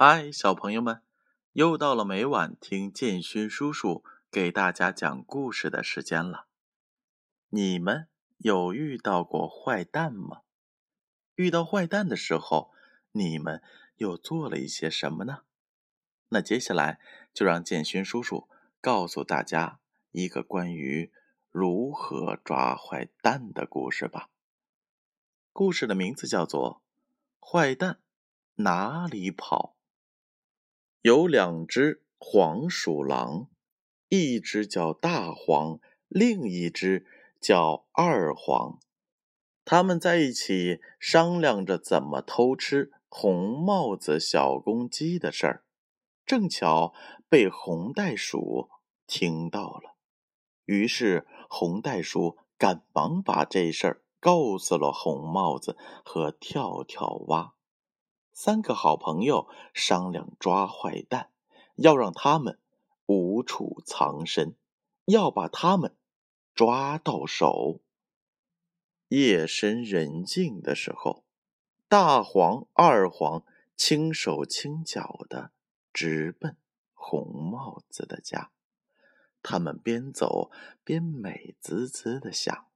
嗨，小朋友们，又到了每晚听建勋叔叔给大家讲故事的时间了。你们有遇到过坏蛋吗？遇到坏蛋的时候，你们又做了一些什么呢？那接下来就让建勋叔叔告诉大家一个关于如何抓坏蛋的故事吧。故事的名字叫做《坏蛋哪里跑》。有两只黄鼠狼，一只叫大黄，另一只叫二黄。他们在一起商量着怎么偷吃红帽子小公鸡的事儿，正巧被红袋鼠听到了。于是红袋鼠赶忙把这事儿告诉了红帽子和跳跳蛙。三个好朋友商量抓坏蛋，要让他们无处藏身，要把他们抓到手。夜深人静的时候，大黄、二黄轻手轻脚的直奔红帽子的家。他们边走边美滋滋的想：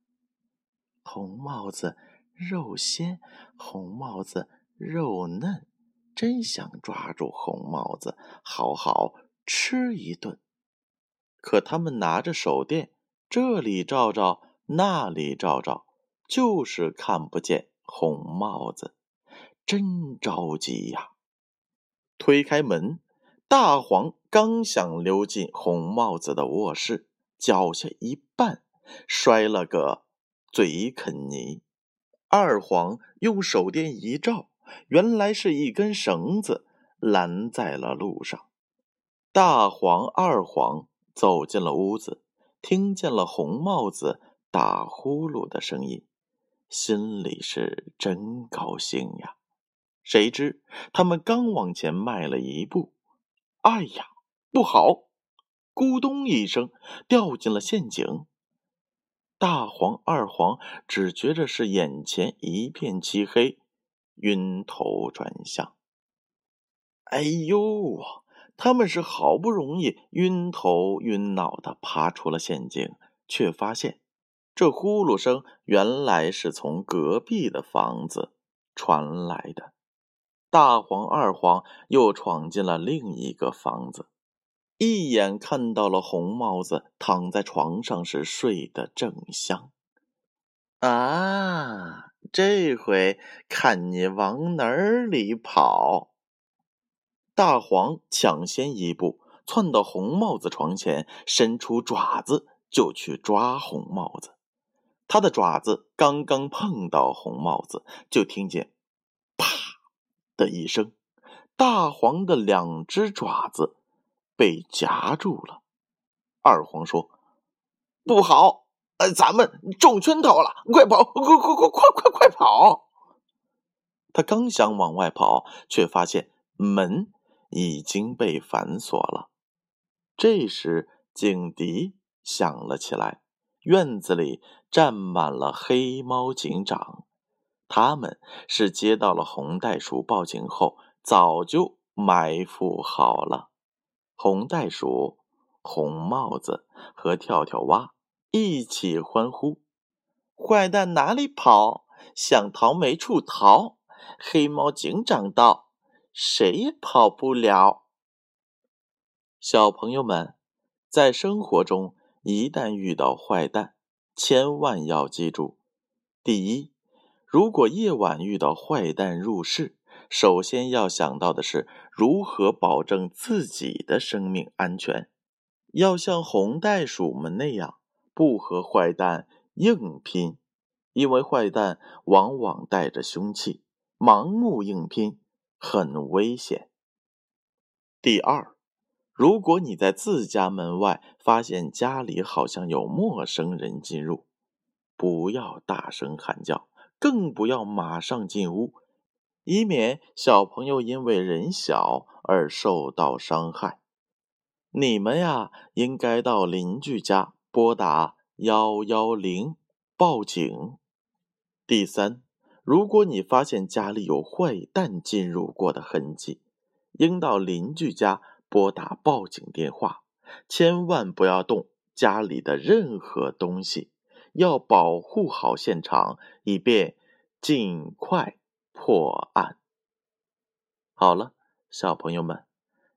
红帽子肉鲜，红帽子。肉嫩，真想抓住红帽子，好好吃一顿。可他们拿着手电，这里照照，那里照照，就是看不见红帽子，真着急呀！推开门，大黄刚想溜进红帽子的卧室，脚下一绊，摔了个嘴啃泥。二黄用手电一照。原来是一根绳子拦在了路上。大黄、二黄走进了屋子，听见了红帽子打呼噜的声音，心里是真高兴呀。谁知他们刚往前迈了一步，哎呀，不好！咕咚一声，掉进了陷阱。大黄、二黄只觉着是眼前一片漆黑。晕头转向，哎呦！他们是好不容易晕头晕脑的爬出了陷阱，却发现这呼噜声原来是从隔壁的房子传来的。大黄、二黄又闯进了另一个房子，一眼看到了红帽子躺在床上时睡得正香。啊！这回看你往哪里跑！大黄抢先一步窜到红帽子床前，伸出爪子就去抓红帽子。他的爪子刚刚碰到红帽子，就听见“啪”的一声，大黄的两只爪子被夹住了。二黄说：“不好！”咱们中圈套了！快跑！快快快快快快跑！他刚想往外跑，却发现门已经被反锁了。这时警笛响了起来，院子里站满了黑猫警长。他们是接到了红袋鼠报警后，早就埋伏好了。红袋鼠、红帽子和跳跳蛙。一起欢呼！坏蛋哪里跑？想逃没处逃！黑猫警长到，谁也跑不了。小朋友们，在生活中，一旦遇到坏蛋，千万要记住：第一，如果夜晚遇到坏蛋入室，首先要想到的是如何保证自己的生命安全，要像红袋鼠们那样。不和坏蛋硬拼，因为坏蛋往往带着凶器，盲目硬拼很危险。第二，如果你在自家门外发现家里好像有陌生人进入，不要大声喊叫，更不要马上进屋，以免小朋友因为人小而受到伤害。你们呀，应该到邻居家。拨打幺幺零报警。第三，如果你发现家里有坏蛋进入过的痕迹，应到邻居家拨打报警电话，千万不要动家里的任何东西，要保护好现场，以便尽快破案。好了，小朋友们，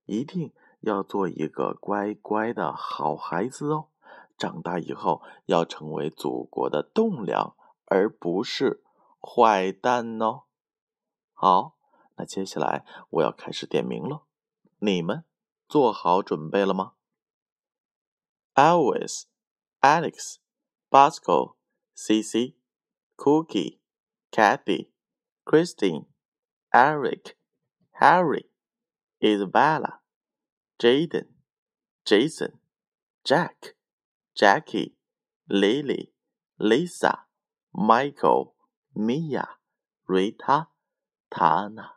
一定要做一个乖乖的好孩子哦！长大以后要成为祖国的栋梁，而不是坏蛋哦。好，那接下来我要开始点名了，你们做好准备了吗？Alice、Alex、Bosco、Cici、Cookie、Kathy、Christine、Eric、Harry、Isabella、Jaden、Jason、Jack。Jackie、Lily、Lisa、Michael、Mia、Rita、Tana。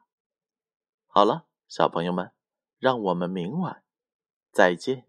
好了，小朋友们，让我们明晚再见。